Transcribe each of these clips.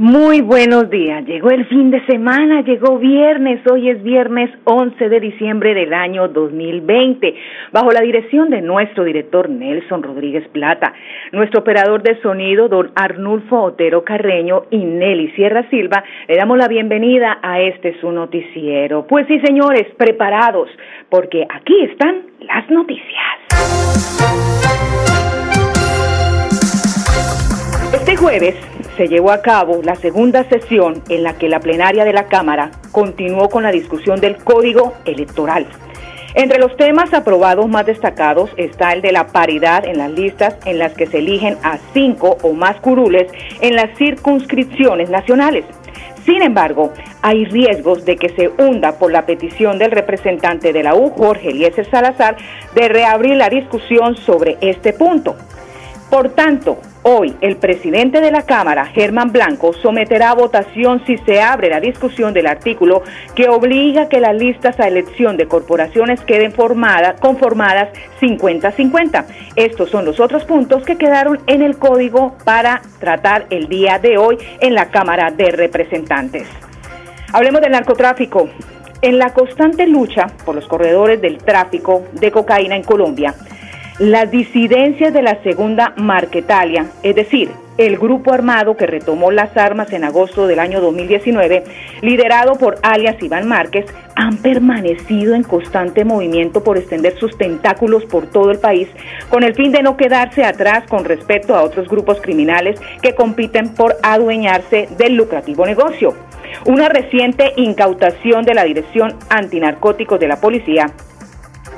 Muy, buenos días. Llegó el fin de semana, llegó viernes, hoy es viernes 11 de diciembre del año 2020, bajo la dirección de nuestro director Nelson Rodríguez Plata, nuestro operador de sonido, don Arnulfo Otero Carreño y Nelly Sierra Silva, le damos la bienvenida a este su noticiero. Pues sí, señores, preparados, porque aquí están las noticias. Este jueves se llevó a cabo la segunda sesión en la que la plenaria de la Cámara continuó con la discusión del Código Electoral. Entre los temas aprobados más destacados está el de la paridad en las listas en las que se eligen a cinco o más curules en las circunscripciones nacionales. Sin embargo, hay riesgos de que se hunda por la petición del representante de la U, Jorge Eliezer Salazar, de reabrir la discusión sobre este punto. Por tanto, Hoy, el presidente de la Cámara, Germán Blanco, someterá a votación si se abre la discusión del artículo que obliga que las listas a elección de corporaciones queden conformadas 50-50. Estos son los otros puntos que quedaron en el código para tratar el día de hoy en la Cámara de Representantes. Hablemos del narcotráfico. En la constante lucha por los corredores del tráfico de cocaína en Colombia, las disidencias de la segunda Marquetalia, es decir, el grupo armado que retomó las armas en agosto del año 2019, liderado por alias Iván Márquez, han permanecido en constante movimiento por extender sus tentáculos por todo el país, con el fin de no quedarse atrás con respecto a otros grupos criminales que compiten por adueñarse del lucrativo negocio. Una reciente incautación de la Dirección Antinarcóticos de la Policía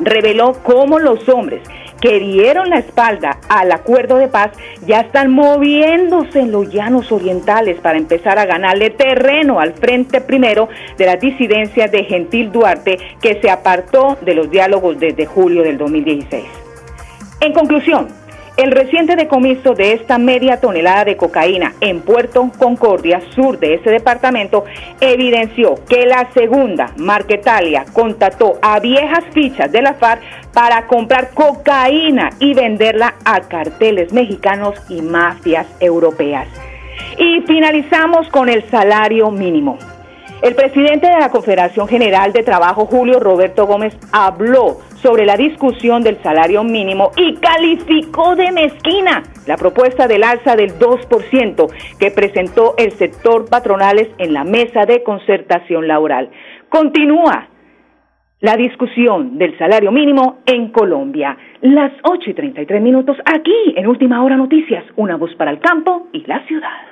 reveló cómo los hombres que dieron la espalda al acuerdo de paz ya están moviéndose en los llanos orientales para empezar a ganarle terreno al frente primero de las disidencias de Gentil Duarte que se apartó de los diálogos desde julio del 2016. En conclusión, el reciente decomiso de esta media tonelada de cocaína en Puerto Concordia, sur de ese departamento, evidenció que la segunda, Marquetalia, contactó a viejas fichas de la FARC para comprar cocaína y venderla a carteles mexicanos y mafias europeas. Y finalizamos con el salario mínimo. El presidente de la Confederación General de Trabajo, Julio Roberto Gómez, habló sobre la discusión del salario mínimo y calificó de mezquina la propuesta del alza del 2% que presentó el sector patronales en la mesa de concertación laboral. Continúa la discusión del salario mínimo en Colombia. Las 8 y 33 minutos aquí en Última Hora Noticias, una voz para el campo y la ciudad.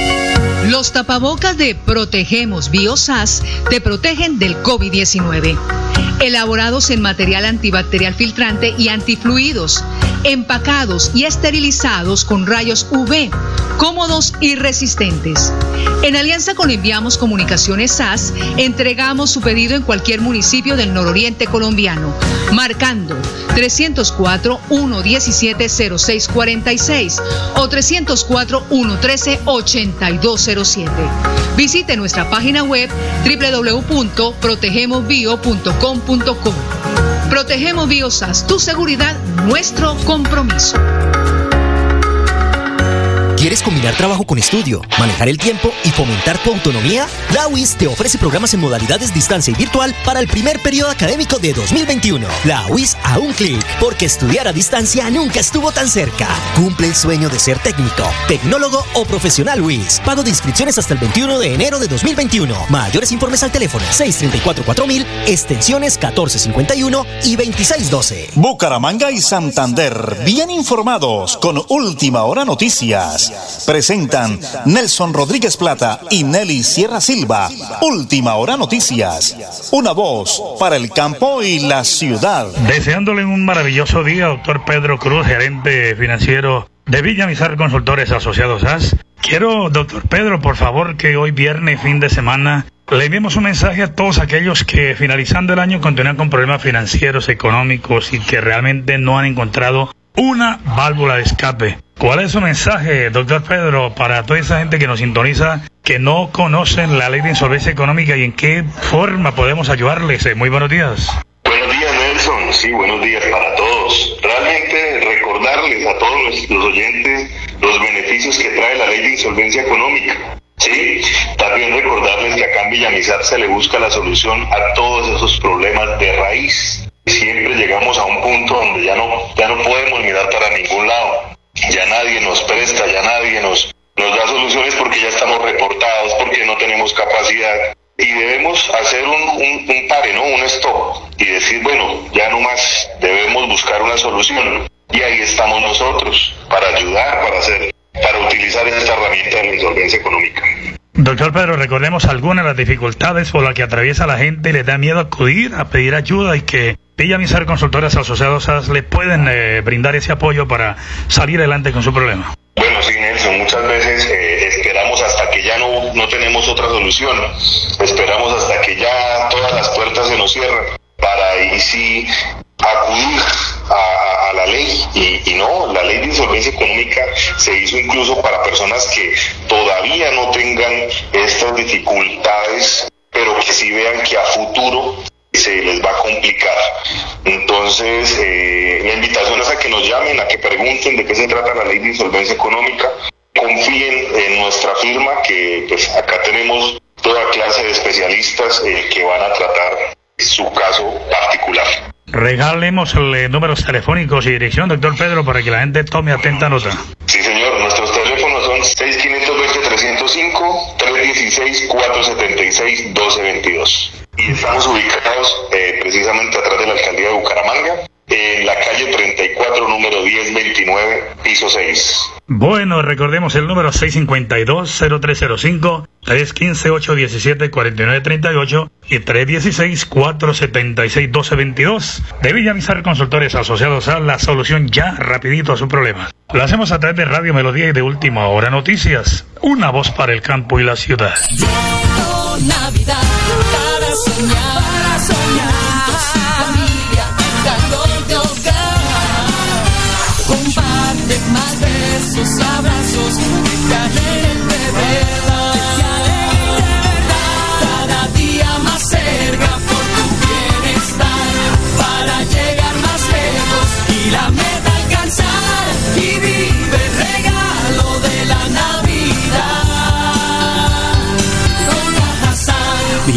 Los tapabocas de Protegemos Biosas te protegen del COVID-19. Elaborados en material antibacterial filtrante y antifluidos, empacados y esterilizados con rayos UV, cómodos y resistentes. En alianza con Enviamos Comunicaciones SAS, entregamos su pedido en cualquier municipio del nororiente colombiano, marcando 304-117-0646 o 304-113-8207. Visite nuestra página web www.protegemosbio.com.co. Protegemos Biosas, tu seguridad, nuestro compromiso. ¿Quieres combinar trabajo con estudio, manejar el tiempo y fomentar tu autonomía? La UIS te ofrece programas en modalidades distancia y virtual para el primer periodo académico de 2021. La UIS a un clic, porque estudiar a distancia nunca estuvo tan cerca. Cumple el sueño de ser técnico, tecnólogo o profesional UIS. Pago de inscripciones hasta el 21 de enero de 2021. Mayores informes al teléfono 634-4000, extensiones 1451 y 2612. Bucaramanga y Santander, bien informados con Última Hora Noticias. Presentan Nelson Rodríguez Plata y Nelly Sierra Silva. Última hora noticias. Una voz para el campo y la ciudad. Deseándole un maravilloso día, doctor Pedro Cruz, gerente financiero de Villamizar Consultores Asociados AS. Quiero, doctor Pedro, por favor, que hoy viernes, fin de semana, le enviemos un mensaje a todos aquellos que finalizando el año continúan con problemas financieros, económicos y que realmente no han encontrado una válvula de escape. ¿Cuál es su mensaje, doctor Pedro, para toda esa gente que nos sintoniza, que no conocen la ley de insolvencia económica y en qué forma podemos ayudarles? Eh, muy buenos días. Sí, buenos días para todos. Realmente recordarles a todos los oyentes los beneficios que trae la ley de insolvencia económica. Sí, también recordarles que acá en Villamizar se le busca la solución a todos esos problemas de raíz siempre llegamos a un punto donde ya no, ya no podemos mirar para ningún lado. Ya nadie nos presta, ya nadie nos, nos da soluciones porque ya estamos reportados, porque no tenemos capacidad. Y debemos hacer un, un, un ¿no? Un stop. Y decir, bueno, ya no más, debemos buscar una solución. Y ahí estamos nosotros, para ayudar, para hacer, para utilizar esta herramienta de la insolvencia económica. Doctor Pedro, recordemos algunas de las dificultades por las que atraviesa la gente y le da miedo acudir a pedir ayuda y que Villamizar Consultores Asociados le pueden eh, brindar ese apoyo para salir adelante con su problema. Bueno, sí, Nelson, muchas veces eh, esperamos hasta que ya no, no tenemos otra solución, esperamos hasta que ya todas las puertas se nos cierran para ahí sí acudir a, a la ley y, y, no, la ley de insolvencia económica se hizo incluso para personas que todavía no tengan estas dificultades, pero que sí vean que a futuro se les va a complicar. Entonces, eh, la invitación es a que nos llamen, a que pregunten de qué se trata la ley de insolvencia económica, confíen en nuestra firma, que pues acá tenemos toda clase de especialistas eh, que van a tratar su caso particular. Regalemos números telefónicos y dirección, doctor Pedro, para que la gente tome atenta nota. Sí, señor. Nuestros teléfonos son 6520-305, 316-476-1222. Y estamos ubicados eh, precisamente atrás de la alcaldía de Bucaramanga, en la calle 34, número 1029, piso 6. Bueno, recordemos el número 652-0305, 315-817-4938 y 316-476-1222. De Villamizar Consultores Asociados a la solución ya rapidito a su problema. Lo hacemos a través de Radio Melodía y de Última Hora Noticias. Una voz para el campo y la ciudad. Llegó Navidad de hogar. Comparte más besos, abrazos, dejaré el beber.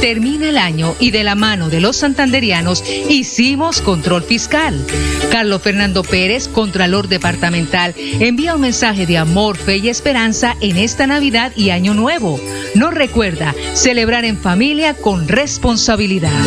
Termina el año y de la mano de los santanderianos hicimos control fiscal. Carlos Fernando Pérez, Contralor Departamental, envía un mensaje de amor, fe y esperanza en esta Navidad y Año Nuevo. Nos recuerda celebrar en familia con responsabilidad.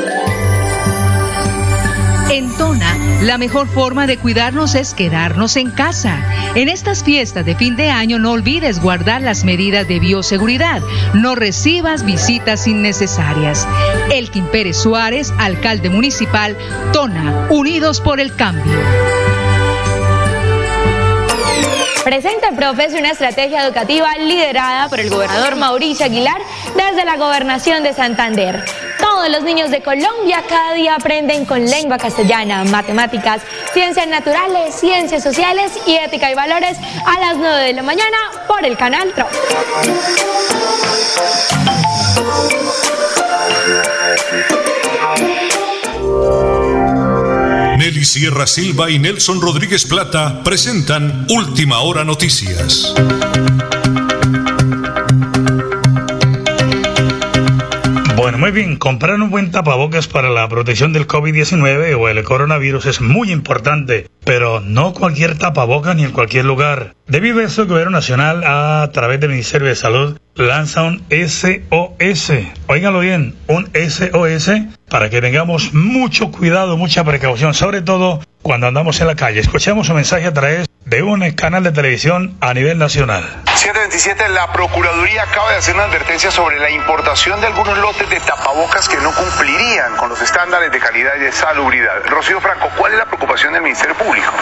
En Tona, la mejor forma de cuidarnos es quedarnos en casa. En estas fiestas de fin de año no olvides guardar las medidas de bioseguridad. No recibas visitas innecesarias. Elkin Pérez Suárez, alcalde municipal, Tona, Unidos por el Cambio. Presenta el Profes una estrategia educativa liderada por el gobernador Mauricio Aguilar desde la gobernación de Santander. Todos los niños de Colombia cada día aprenden con lengua castellana, matemáticas, ciencias naturales, ciencias sociales y ética y valores a las 9 de la mañana por el canal TRO. Nelly Sierra Silva y Nelson Rodríguez Plata presentan Última Hora Noticias. Bien, comprar un buen tapabocas para la protección del COVID-19 o el coronavirus es muy importante, pero no cualquier tapabocas ni en cualquier lugar. Debido a eso, el Gobierno Nacional, a través del Ministerio de Salud, lanza un SOS. Óiganlo bien, un SOS para que tengamos mucho cuidado, mucha precaución, sobre todo cuando andamos en la calle. Escuchemos un mensaje a través de un canal de televisión a nivel nacional. 727, la Procuraduría acaba de hacer una advertencia sobre la importación de algunos lotes de tapabocas que no cumplirían con los estándares de calidad y de salubridad. Rocío Franco, ¿cuál es la preocupación del Ministerio Público?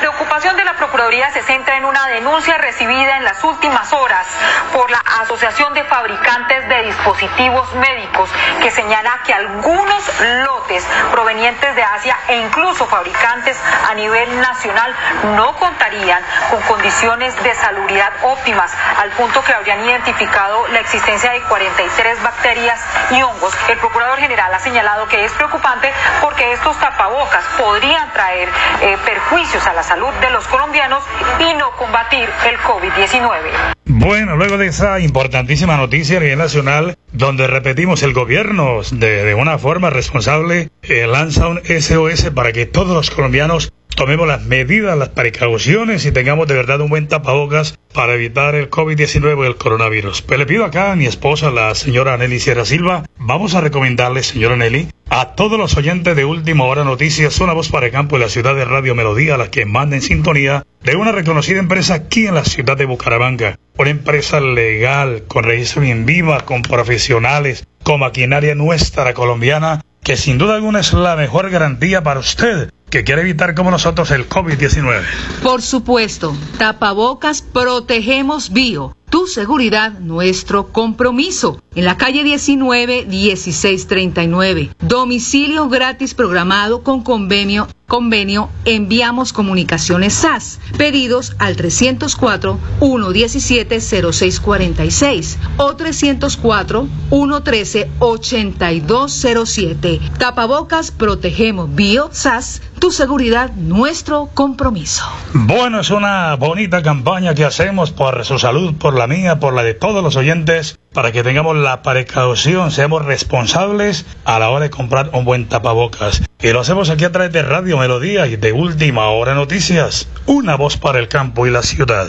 Preocupación de la Procuraduría se centra en una denuncia recibida en las últimas horas por la Asociación de Fabricantes de Dispositivos Médicos que señala que algunos lotes provenientes de Asia e incluso fabricantes a nivel nacional no contarían con condiciones de salubridad óptimas al punto que habrían identificado la existencia de 43 bacterias y hongos. El Procurador General ha señalado que es preocupante porque estos tapabocas podrían traer eh, perjuicios a la salud de los colombianos y no combatir el COVID-19. Bueno, luego de esa importantísima noticia a nivel nacional, donde repetimos el gobierno de, de una forma responsable eh, lanza un SOS para que todos los colombianos tomemos las medidas, las precauciones y tengamos de verdad un buen tapabocas para evitar el COVID-19 y el coronavirus. Pues le pido acá a mi esposa, la señora Nelly Sierra Silva, vamos a recomendarle, señora Nelly, a todos los oyentes de Última Hora Noticias, una voz para el campo de la ciudad de Radio Melodía, a la que manden sintonía de una reconocida empresa aquí en la ciudad de Bucaramanga. Una empresa legal, con registro bien viva, con profesionales, con maquinaria nuestra colombiana, que sin duda alguna es la mejor garantía para usted que quiere evitar como nosotros el COVID-19. Por supuesto, tapabocas protegemos bio tu seguridad, nuestro compromiso. En la calle 19 1639. Domicilio gratis programado con convenio convenio Enviamos Comunicaciones SAS. Pedidos al 304 117 0646 o 304 113 8207. Tapabocas Protegemos Bio SAS. Tu seguridad, nuestro compromiso. Bueno, es una bonita campaña que hacemos por su salud, por la mía, por la de todos los oyentes, para que tengamos la precaución, seamos responsables a la hora de comprar un buen tapabocas. Y lo hacemos aquí a través de Radio Melodía y de Última Hora Noticias. Una voz para el campo y la ciudad.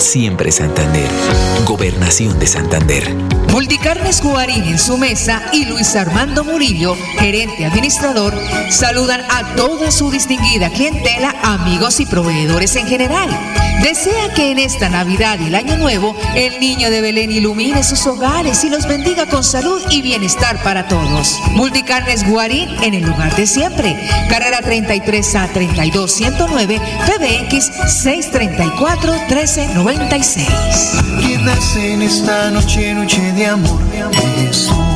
Siempre Santander. Gobernación de Santander. Multicarnes Jugarín en su mesa y Luis Armando Murillo, gerente administrador, saludan a toda su distinguida clientela, amigos y proveedores en general. Desea que en esta Navidad y el Año Nuevo el niño de Belén ilumine sus hogares y los bendiga con salud y bienestar para todos. Multicarnes Guarín en el lugar de siempre. Carrera 33 a 32109, PBX 634 1390. 96. Quedas en esta noche, noche de amor, de amor.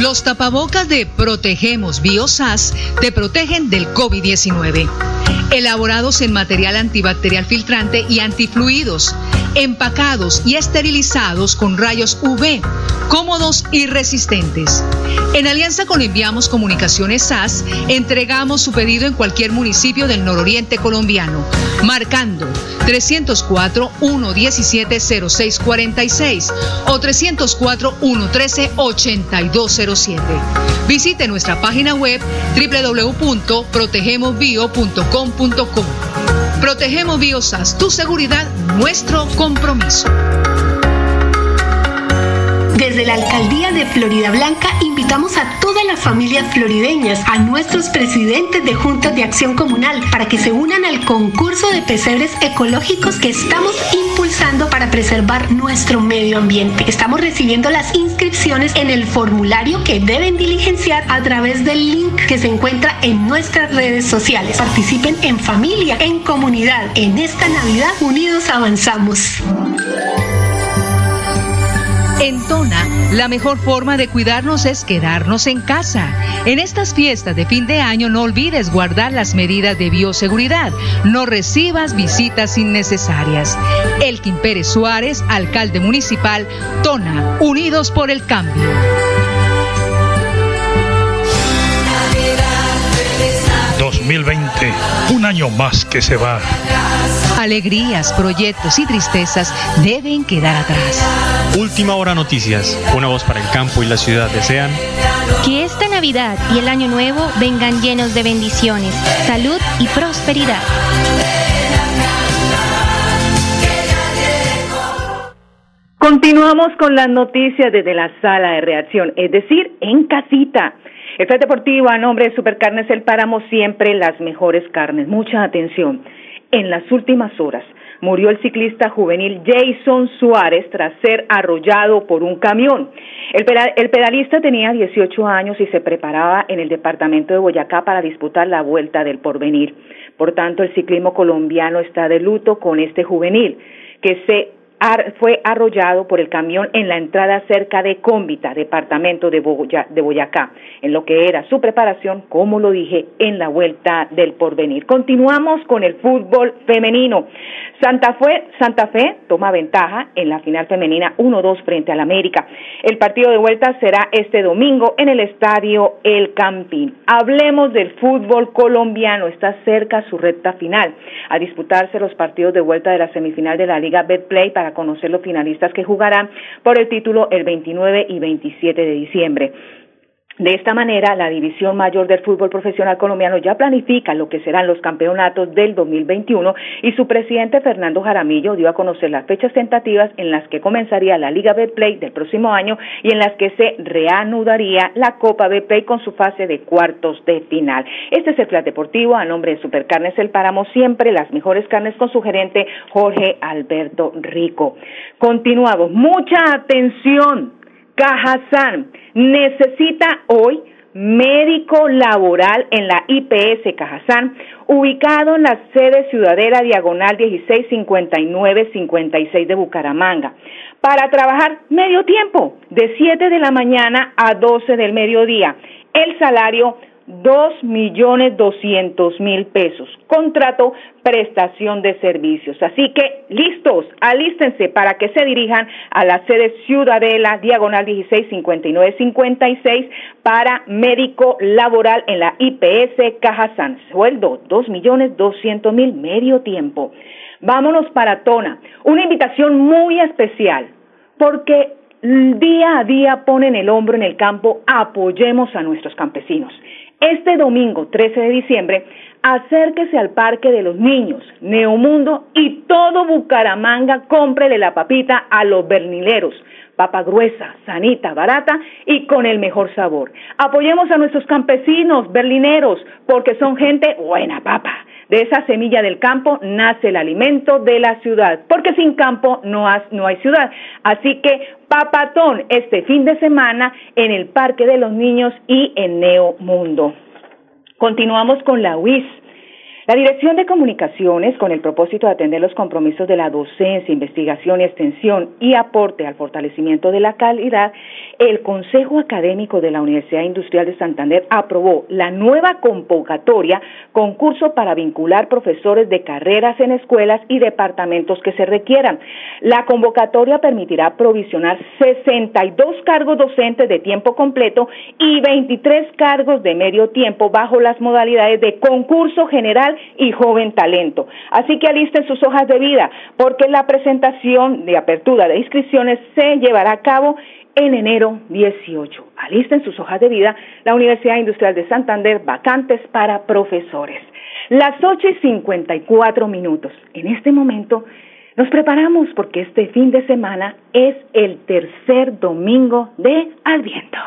Los tapabocas de Protegemos Biosas te protegen del COVID-19. Elaborados en material antibacterial filtrante y antifluidos, empacados y esterilizados con rayos UV, cómodos y resistentes. En alianza con Enviamos Comunicaciones SAS, entregamos su pedido en cualquier municipio del nororiente colombiano, marcando 304-117-0646 o 304-113-8207. Visite nuestra página web www.protegemosbio.com.co. Protegemos Biosas, tu seguridad, nuestro compromiso. Desde la alcaldía de Florida Blanca invitamos a todas las familias florideñas, a nuestros presidentes de juntas de acción comunal, para que se unan al concurso de pesebres ecológicos que estamos impulsando para preservar nuestro medio ambiente. Estamos recibiendo las inscripciones en el formulario que deben diligenciar a través del link que se encuentra en nuestras redes sociales. Participen en familia, en comunidad. En esta Navidad, unidos avanzamos. En Tona, la mejor forma de cuidarnos es quedarnos en casa. En estas fiestas de fin de año no olvides guardar las medidas de bioseguridad. No recibas visitas innecesarias. Elkin Pérez Suárez, alcalde municipal, Tona, Unidos por el Cambio. 2020, un año más que se va. Alegrías, proyectos y tristezas deben quedar atrás. Última hora noticias, una voz para el campo y la ciudad desean que esta Navidad y el Año Nuevo vengan llenos de bendiciones, salud y prosperidad. Continuamos con las noticias desde la sala de reacción, es decir, en casita. El Deportivo a nombre de Supercarnes El Páramo, siempre las mejores carnes. Mucha atención. En las últimas horas murió el ciclista juvenil Jason Suárez tras ser arrollado por un camión. El, pedalista tenía 18 años y se preparaba en el departamento de Boyacá para disputar la Vuelta del Porvenir. Por tanto, el ciclismo colombiano está de luto con este juvenil que se fue arrollado por el camión en la entrada cerca de Cómbita, departamento de, Boyacá, en lo que era su preparación, como lo dije, en la vuelta del porvenir. Continuamos con el fútbol femenino. Santa Fe, Santa Fe toma ventaja en la final femenina 1-2 frente al América. El partido de vuelta será este domingo en el estadio El Campín. Hablemos del fútbol colombiano. Está cerca su recta final. A disputarse los partidos de vuelta de la semifinal de la Liga Betplay para conocer los finalistas que jugarán por el título el 29 y 27 de diciembre. De esta manera, la División Mayor del Fútbol Profesional Colombiano ya planifica lo que serán los campeonatos del 2021 y su presidente Fernando Jaramillo dio a conocer las fechas tentativas en las que comenzaría la Liga Betplay del próximo año y en las que se reanudaría la Copa Betplay con su fase de cuartos de final. Este es el plan deportivo a nombre de Supercarnes El Páramo, siempre las mejores carnes con su gerente Jorge Alberto Rico. Continuamos. Mucha atención Cajazán necesita hoy médico laboral en la IPS Cajazán, ubicado en la sede Ciudadela Diagonal 1659-56 de Bucaramanga, para trabajar medio tiempo, de 7 de la mañana a 12 del mediodía. El salario dos millones doscientos mil pesos. Contrato, prestación de servicios. Así que listos, alístense para que se dirijan a la sede Ciudadela, diagonal 165956 para médico laboral en la IPS Cajazán. Sueldo dos millones doscientos mil, medio tiempo. Vámonos para Tona. Una invitación muy especial porque día a día ponen el hombro en el campo, apoyemos a nuestros campesinos. Este domingo 13 de diciembre, acérquese al Parque de los Niños, Neomundo y todo Bucaramanga, cómprele la papita a los bernileros. Papa gruesa, sanita, barata y con el mejor sabor. Apoyemos a nuestros campesinos, berlineros, porque son gente buena, papa. De esa semilla del campo nace el alimento de la ciudad, porque sin campo no, no hay ciudad. Así que papatón este fin de semana en el Parque de los Niños y en Neo Mundo. Continuamos con la UIS la Dirección de Comunicaciones, con el propósito de atender los compromisos de la docencia, investigación y extensión y aporte al fortalecimiento de la calidad, el Consejo Académico de la Universidad Industrial de Santander aprobó la nueva convocatoria, concurso para vincular profesores de carreras en escuelas y departamentos que se requieran. La convocatoria permitirá provisionar 62 cargos docentes de tiempo completo y 23 cargos de medio tiempo bajo las modalidades de concurso general y joven talento. Así que alisten sus hojas de vida porque la presentación de apertura de inscripciones se llevará a cabo en enero 18. Alisten sus hojas de vida la Universidad Industrial de Santander, vacantes para profesores. Las 8 y 54 minutos. En este momento nos preparamos porque este fin de semana es el tercer domingo de Adviento.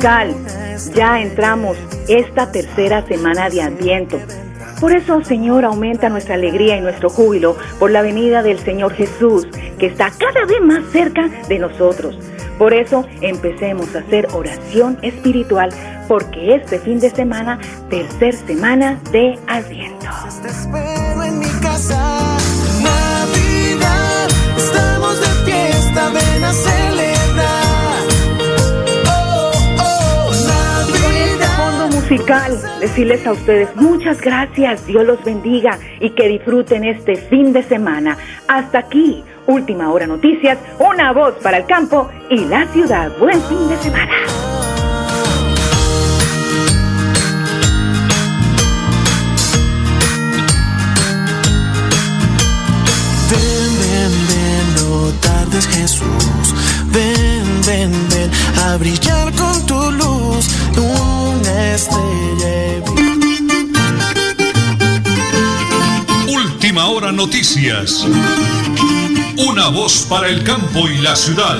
Ya entramos esta tercera semana de Adviento. Por eso, Señor, aumenta nuestra alegría y nuestro júbilo por la venida del Señor Jesús, que está cada vez más cerca de nosotros. Por eso empecemos a hacer oración espiritual porque este fin de semana, tercer semana de Adviento. Te espero en mi casa, Navidad, estamos de fiesta, ven a. decirles a ustedes muchas gracias, Dios los bendiga y que disfruten este fin de semana. Hasta aquí, Última Hora Noticias, una voz para el campo y la ciudad. Buen fin de semana. Ven, ven, ven, no tardes Jesús. Ven, ven, ven a brillar con tu luz, una estrella. Última hora noticias. Una voz para el campo y la ciudad.